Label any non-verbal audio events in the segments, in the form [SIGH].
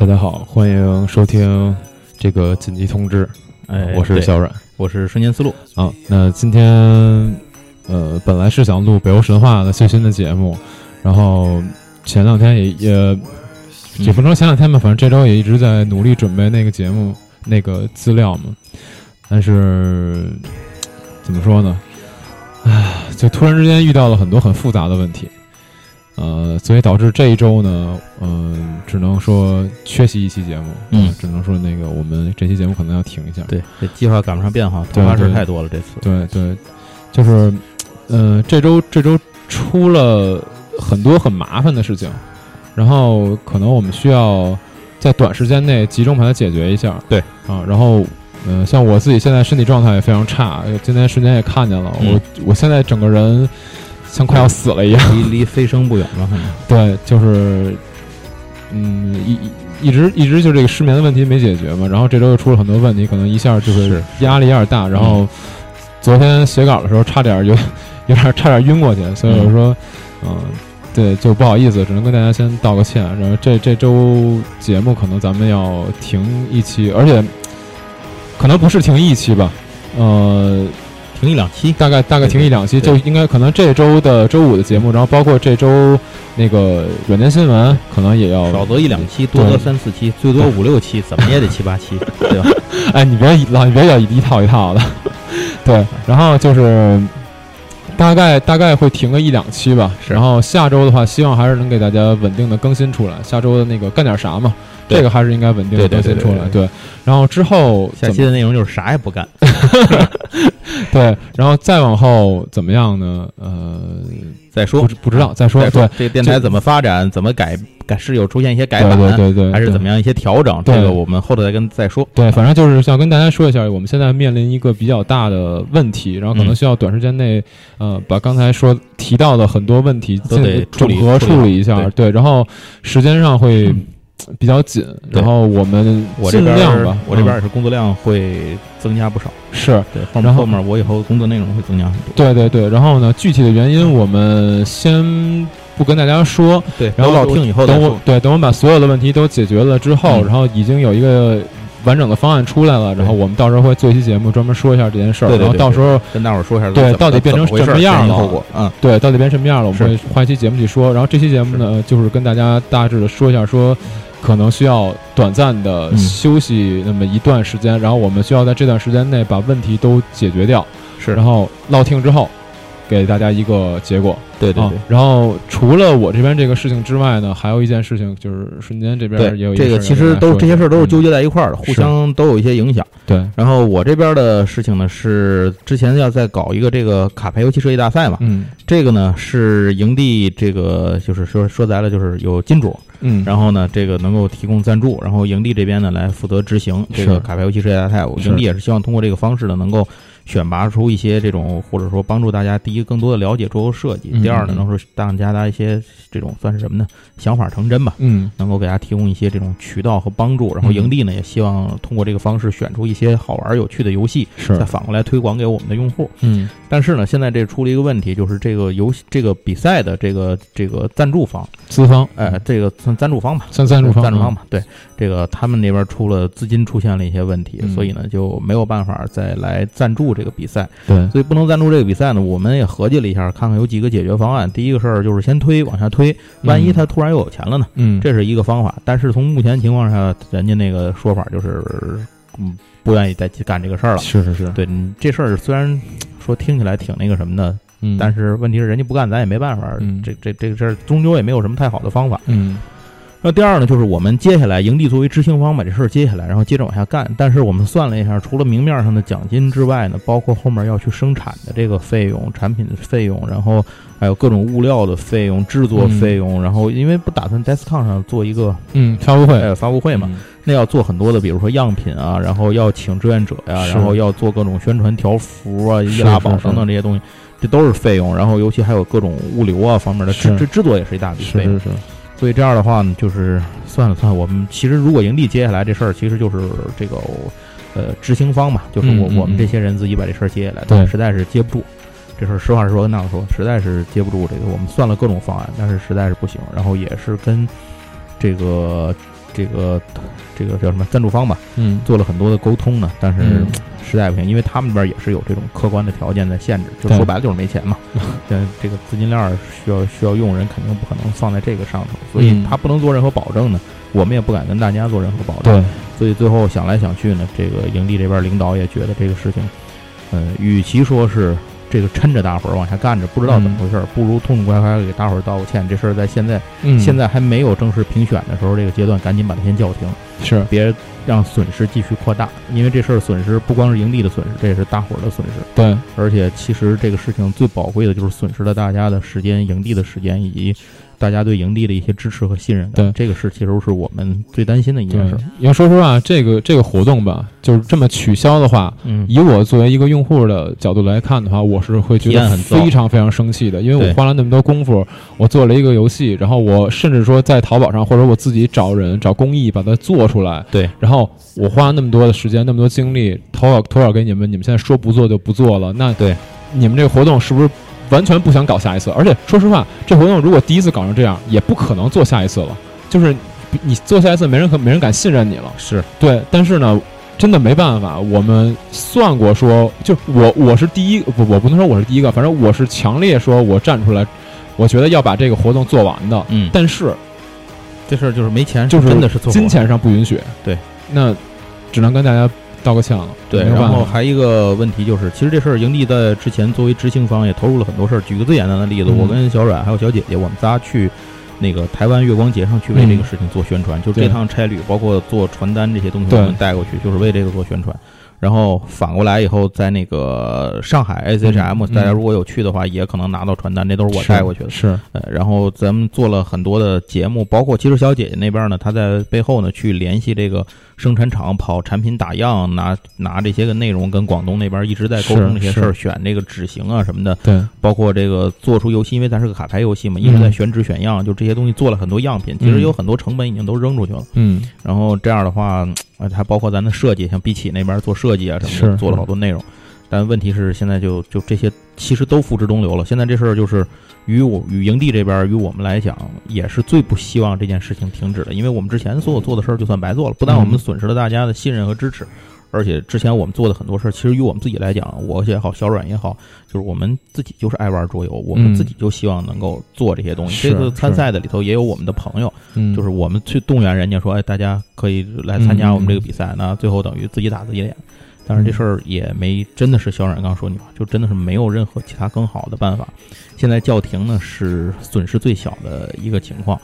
大家好，欢迎收听这个紧急通知。哎，我是小阮我是瞬间思路。啊。那今天呃，本来是想录北欧神话的最新的节目，然后前两天也也也不能说前两天吧，反正这周也一直在努力准备那个节目那个资料嘛。但是怎么说呢？唉，就突然之间遇到了很多很复杂的问题，呃，所以导致这一周呢，嗯、只能说缺席一期节目，嗯呃只能说那个我们这期节目可能要停一下。对，这计划赶不上变化，对突发事太多了。这次，对对，就是，呃，这周这周出了很多很麻烦的事情，然后可能我们需要在短时间内集中把它解决一下。对啊，然后。嗯、像我自己现在身体状态也非常差，今天瞬间也看见了，嗯我我现在整个人像快要死了一样。离离飞升不远了，可能。[LAUGHS] 对，就是，嗯，一一一直一直就这个失眠的问题没解决嘛，然后这周又出了很多问题，可能一下就是是压力有点大，然后昨天写稿的时候差点有有点差点晕过去，所以我说，嗯、对，就不好意思，只能跟大家先道个歉。然后这这周节目可能咱们要停一期，而且可能不是停一期吧，呃，停一两期。大概大概停一两期，就应该可能这周的周五的节目，然后包括这周那个软件新闻，可能也要少则一两期，多则三四期，最多五六期，怎么也得七八期，对吧？[LAUGHS] 哎，你别老你别要一套一套的，[LAUGHS] 对，然后就是大概大概会停个一两期吧，然后下周的话，希望还是能给大家稳定的更新出来。下周的那个干点啥嘛，这个还是应该稳定的更新出来。对，然后之后下期的内容就是啥也不干。[LAUGHS] 对，然后再往后怎么样呢？呃，再说不知不知道，再说再对说这个电台怎么发展，怎么改改是有出现一些改对版，对对对，还是怎么样一些调整，这个我们后头再跟再说。对，反正就是想跟大家说一下，我们现在面临一个比较大的问题，然后可能嗯需要短时间内，呃，把刚才说提到的很多问题都得进处理整合处理处理一下，对，然后时间上会 [LAUGHS] 比较紧，然后我们我这边儿尽量吧，我这边也是工作量会增加不少。是对，后然后面后面我以后工作内容会增加很多。对对对，然后呢，具体的原因我们先不跟大家说，对，然后老听以后等我。对等我把所有的问题都解决了之后，嗯然后已经有一个完整的方案出来了，然后我们到时候会做一期节目专门说一下这件事儿，对对对然后到时候。跟大伙儿说一下，对到底变成什么样了前因后果，嗯，对，到底变什么样了？我们会换一期节目去说。然后这期节目呢，就是跟大家大致的说一下，说可能需要短暂的嗯。休息那么一段时间，然后我们需要在这段时间内把问题都解决掉，是。然后落听之后，给大家一个结果。啊对对对。然后除了我这边这个事情之外呢，还有一件事情就是瞬间这边也有对，这个其实都这些事儿都是纠嗯结在一块儿的，互相都有一些影响。对，然后我这边的事情呢是之前要再搞一个这个卡牌游戏设计大赛嘛，嗯。这个呢是营地这个就是说说白了就是有金主，嗯，然后呢这个能够提供赞助，然后营地这边呢来负责执行这个卡牌游戏世界大赛。我是营地也是希望通过这个方式呢能够。选拔出一些这种，或者说帮助大家，第一更多的了解桌游设计，嗯第二呢，嗯能说让大家一些这种算是什么呢？想法成真吧。嗯能够给大家提供一些这种渠道和帮助。然后嗯营地呢，也希望通过这个方式选出一些好玩有趣的游戏，是再反过来推广给我们的用户。嗯但是呢，现在这出了一个问题，就是这个游戏这个比赛的这个这个赞助方，资方哎，这个算赞助方吧。算赞助方嗯赞助方吧，对这个他们那边出了资金出现了一些问题，嗯所以呢就没有办法再来赞助这个比赛，对所以不能赞助这个比赛呢。我们也合计了一下，看看有几个解决方案。第一个事儿就是先推往下推，万一他突然又有钱了呢？嗯这是一个方法，但是从目前情况下，人家那个说法就是，嗯，不愿意再去干这个事儿了。是是是对，这事儿虽然说听起来挺那个什么的，嗯但是问题是人家不干，咱也没办法。嗯这这这个事儿终究也没有什么太好的方法。嗯那第二呢，就是我们接下来营地作为执行方把这事儿接下来，然后接着往下干。但是我们算了一下，除了明面上的奖金之外呢，包括后面要去生产的这个费用、产品的费用，然后还有各种物料的费用、制作费用，然后因为不打算 DeskCon 上做一个嗯发布会呃发布会嘛，嗯那要做很多的，比如说样品啊，然后要请志愿者呀、是然后要做各种宣传条幅啊、易拉宝等等这些东西，这都是费用。然后尤其还有各种物流啊方面的制是制制作也是一大笔费用。是是是所以这样的话呢，就是算了算了，我们其实如果营地接下来这事儿，其实就是这个呃执行方嘛，就是我、嗯嗯我们嗯这些人自己把这事儿接下来，对但实在是接不住。这事儿实话实说跟大家说，实在是接不住这个。我们算了各种方案，但是实在是不行。然后也是跟这个这个这个叫什么赞助方吧，嗯，做了很多的沟通呢，但是嗯。实在不行，因为他们那边也是有这种客观的条件在限制，就说白了就是没钱嘛。[LAUGHS] 但，这个资金链儿需要需要用人，肯定不可能放在这个上头，所以嗯。他不能做任何保证呢，我们也不敢跟大家做任何保证。对，所以最后想来想去呢，这个营地这边领导也觉得这个事情，呃，与其说是这个抻着大伙儿往下干着，不知道怎么回事儿，不如痛痛快快地给大伙儿道个歉。这事儿在现在、嗯，现在还没有正式评选的时候，这个阶段赶紧把它先叫停，是别让损失继续扩大。因为这事儿损失不光是营地的损失，这也是大伙儿的损失。对，而且其实这个事情最宝贵的就是损失了大家的时间、营地的时间以及。大家对营地的一些支持和信任感，对这个是其实是我们最担心的一件对事。，因为说实话，这个这个活动吧，就是这么取消的话，嗯，以我作为一个用户的角度来看的话，我是会觉得很非常非常生气的，因为我花了那么多功夫，我做了一个游戏，然后我甚至说在淘宝上或者我自己找人找工艺把它做出来，对，然后我花了那么多的时间，那么多精力投稿投稿给你们，你们现在说不做就不做了，那对你们这个活动是不是？完全不想搞下一次，而且说实话，这活动如果第一次搞成这样，也不可能做下一次了。就是你做下一次，没人可没人敢信任你了。是对，但是呢，真的没办法，我们算过说，就我我是第一不，我不能说我是第一个，反正我是强烈说我站出来，我觉得要把这个活动做完的。嗯，但是这事儿就是没钱，就是真的是做金钱上不允许。对，那只能跟大家道个歉了。对，然后还一个问题就是，其实这事儿营地在之前作为执行方也投入了很多事儿。举个最简单的例子，嗯我跟小阮还有小姐姐，我们仨去那个台湾月光节上去为这个事情做宣传，就这趟差旅，包括做传单这些东西，我们带过去，就是为这个做宣传。然后反过来以后，在那个上海 SHM，、嗯大家如果有去的话，也可能拿到传单，这都是我带过去的。是，呃，然后咱们做了很多的节目，包括其实小姐姐那边呢，她在背后呢去联系这个生产厂，跑产品打样，拿拿这些个内容跟广东那边一直在沟通是这些事儿，选这个纸型啊什么的，对，包括这个做出游戏，因为咱是个卡牌游戏嘛，一直在选纸选样，就这些东西做了很多样品，其实嗯有很多成本已经都扔出去了。嗯，然后这样的话，呃，还包括咱的设计，像比起那边做设计啊什么的，做了好多内容。但问题是，现在就就这些其实都付之东流了。现在这事儿就是与我与营地这边与我们来讲，也是最不希望这件事情停止的，因为我们之前所有做的事儿就算白做了，不但我们嗯损失了大家的信任和支持。而且之前我们做的很多事儿，其实于我们自己来讲，我也好，小阮也好，就是我们自己就是爱玩桌游，我们嗯自己就希望能够做这些东西。是这次参赛的里头也有我们的朋友，嗯，就是我们去动员人家说，哎，大家可以来参加我们这个比赛，那最后等于自己打自己脸。但是这事儿也没，真的是小冉刚说那句话，就真的是没有任何其他更好的办法。现在叫停呢是损失最小的一个情况，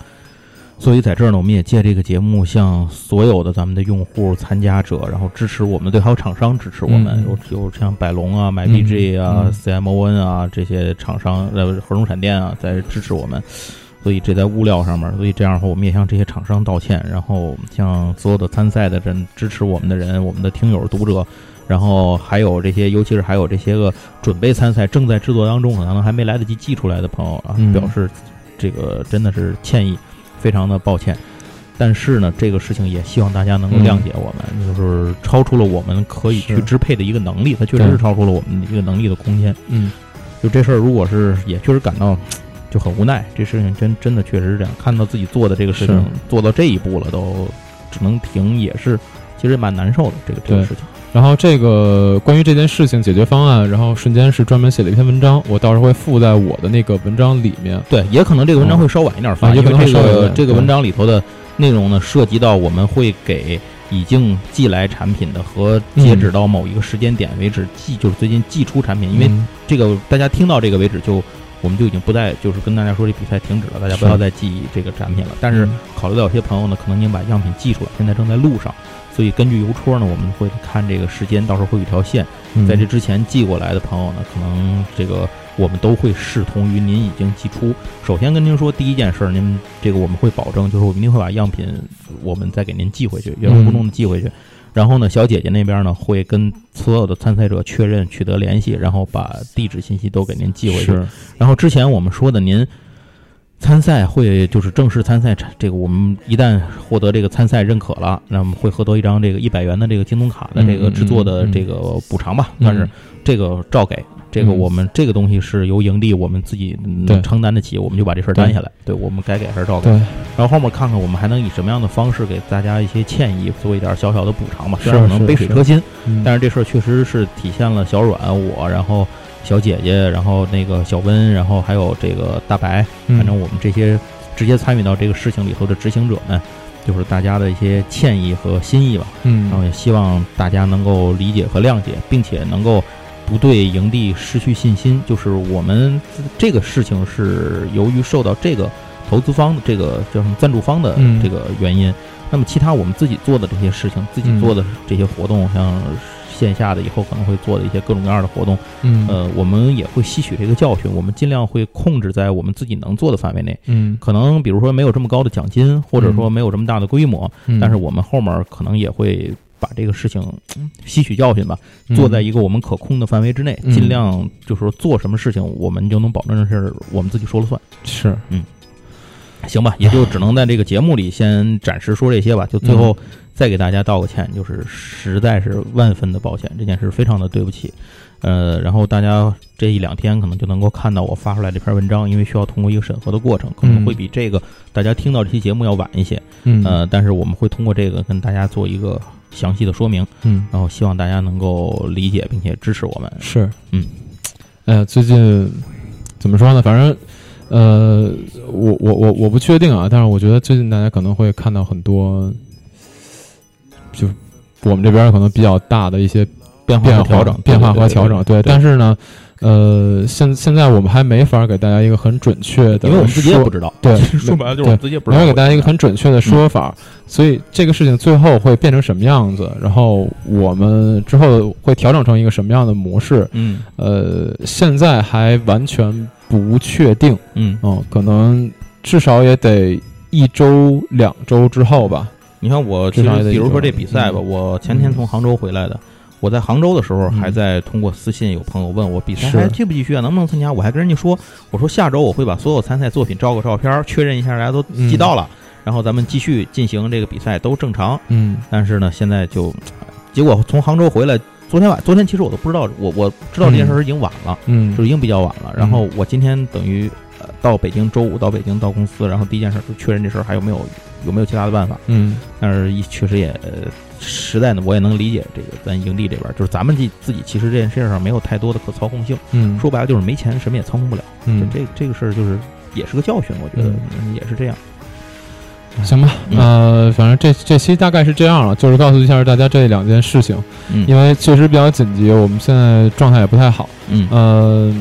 所以在这儿呢，我们也借这个节目向所有的咱们的用户、参加者，然后支持我们，对，还有厂商支持我们，嗯有有像百龙啊、买 BG 啊、嗯。CMON 啊这些厂商，呃，合众闪电啊，在支持我们。所以这在物料上面，所以这样的话，我们也向这些厂商道歉，然后向所有的参赛的人、支持我们的人、我们的听友、读者，然后还有这些，尤其是还有这些个准备参赛、正在制作当中，可能还没来得及寄出来的朋友啊，嗯。表示这个真的是歉意，非常的抱歉。但是呢，这个事情也希望大家能够谅解我们，就是超出了我们可以去支配的一个能力，它确实是超出了我们一个能力的空间。嗯，就这事儿，如果是也确实感到就很无奈，这事情真真的确实是这样。看到自己做的这个事情做到这一步了，都只能停，也是其实蛮难受的。这个这个事情，然后这个关于这件事情解决方案，然后瞬间是专门写了一篇文章，我到时候会附在我的那个文章里面。对，也可能这个文章会稍晚一点发，啊也可能因为这会稍晚一点这个文章里头的内容呢，涉及到我们会给已经寄来产品的和截止到某一个时间点为止寄，就是最近寄出产品，因为嗯这个大家听到这个为止就。我们就已经不再就是跟大家说这比赛停止了，大家不要再寄这个展品了。但是嗯考虑到有些朋友呢，可能已经把样品寄出来，现在正在路上，所以根据邮戳呢，我们会看这个时间，到时候会有一条线，嗯在这之前寄过来的朋友呢，可能这个我们都会视同于您已经寄出。首先跟您说，第一件事儿，您这个我们会保证，就是我们一定会把样品我们再给您寄回去，原封不动的寄回去。然后呢，小姐姐那边呢会跟所有的参赛者确认取得联系，然后把地址信息都给您寄回去。是然后之前我们说的您参赛会就是正式参赛，这个我们一旦获得这个参赛认可了，那么会获得一张这个一百元的这个京东卡的这个制作的这个补偿吧，但是这个照给。这个我们这个东西是由营地我们自己能承担得起，我们就把这事儿担下来。对我们该给还是照给。然后后面看看我们还能以什么样的方式给大家一些歉意，做一点小小的补偿吧。虽然可能杯水车薪，但是这事儿确实是体现了小阮我，然后小姐姐，然后那个小温，然后还有这个大白，反正我们这些直接参与到这个事情里头的执行者们，就是大家的一些歉意和心意吧。嗯，然后也希望大家能够理解和谅解，并且能够。不对营地失去信心，就是我们这个事情是由于受到这个投资方的这个叫什么赞助方的这个原因。那么其他我们自己做的这些事情，自己做的这些活动，像线下的以后可能会做的一些各种各样的活动，呃，我们也会吸取这个教训，我们尽量会控制在我们自己能做的范围内。嗯，可能比如说没有这么高的奖金，或者说没有这么大的规模，但是我们后面可能也会。把这个事情吸取教训吧，做在一个我们可控的范围之内，尽量就是说做什么事情，我们就能保证是我们自己说了算。是，嗯，行吧，也就只能在这个节目里先暂时说这些吧。就最后再给大家道个歉，就是实在是万分的抱歉，这件事非常的对不起。呃，然后大家这一两天可能就能够看到我发出来这篇文章，因为需要通过一个审核的过程，可能会比这个大家听到这期节目要晚一些。嗯，呃，但是我们会通过这个跟大家做一个。详细的说明，嗯，然后希望大家能够理解并且支持我们。是，嗯，哎呀，最近怎么说呢？反正，呃，我我我我不确定啊，但是我觉得最近大家可能会看到很多，就我们这边可能比较大的一些变化、调整、变化和调整。对，但是呢。呃，现现在我们还没法给大家一个很准确的，因为我们自己也不知道。对，[LAUGHS] 说白了就是我们自己也不知道。没有给大家一个很准确的说法，所以这个事情最后会变成什么样子，然后我们之后会调整成一个什么样的模式？嗯，呃，现在还完全不确定。嗯，哦，可能至少也得一周两周之后吧。你看，我其实比如说这比赛吧，我前天从杭州回来的。我在杭州的时候，还在通过私信有朋友问我比赛还继不继续啊，能不能参加？我还跟人家说，我说下周我会把所有参赛作品照个照片，确认一下大家都寄到了，然后咱们继续进行这个比赛，都正常。嗯，但是呢，现在就结果从杭州回来，昨天晚昨天其实我都不知道，我我知道这件事已经晚了，嗯，就已经比较晚了。然后我今天等于呃到北京，周五到北京到公司，然后第一件事就确认这事儿还有没有有没有其他的办法。嗯，但是确实也。实在呢，我也能理解这个咱营地这边，就是咱们自自己其实这件事上没有太多的可操控性。嗯，说白了就是没钱，什么也操控不了。嗯，这这个事儿就是也是个教训，我觉得也是这样。行吧，呃，反正这这期大概是这样了，就是告诉一下大家这两件事情，因为确实比较紧急，我们现在状态也不太好。嗯，呃。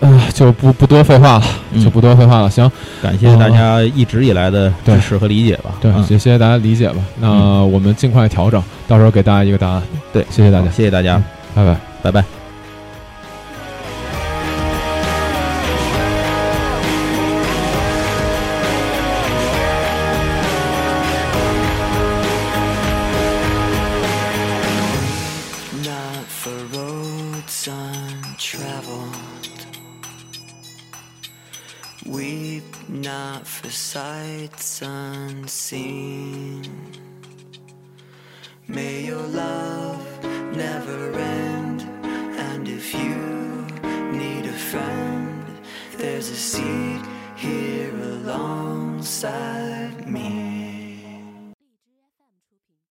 嗯，就不不多废话了，就不多废话了。行，感谢大家一直以来的支持和理解吧。对，也谢谢大家理解吧。那我们尽快调整，到时候给大家一个答案。对，谢谢大家，谢谢大家，拜拜，拜拜。Sights unseen. May your love never end, and if you need a friend, there's a seat here alongside me.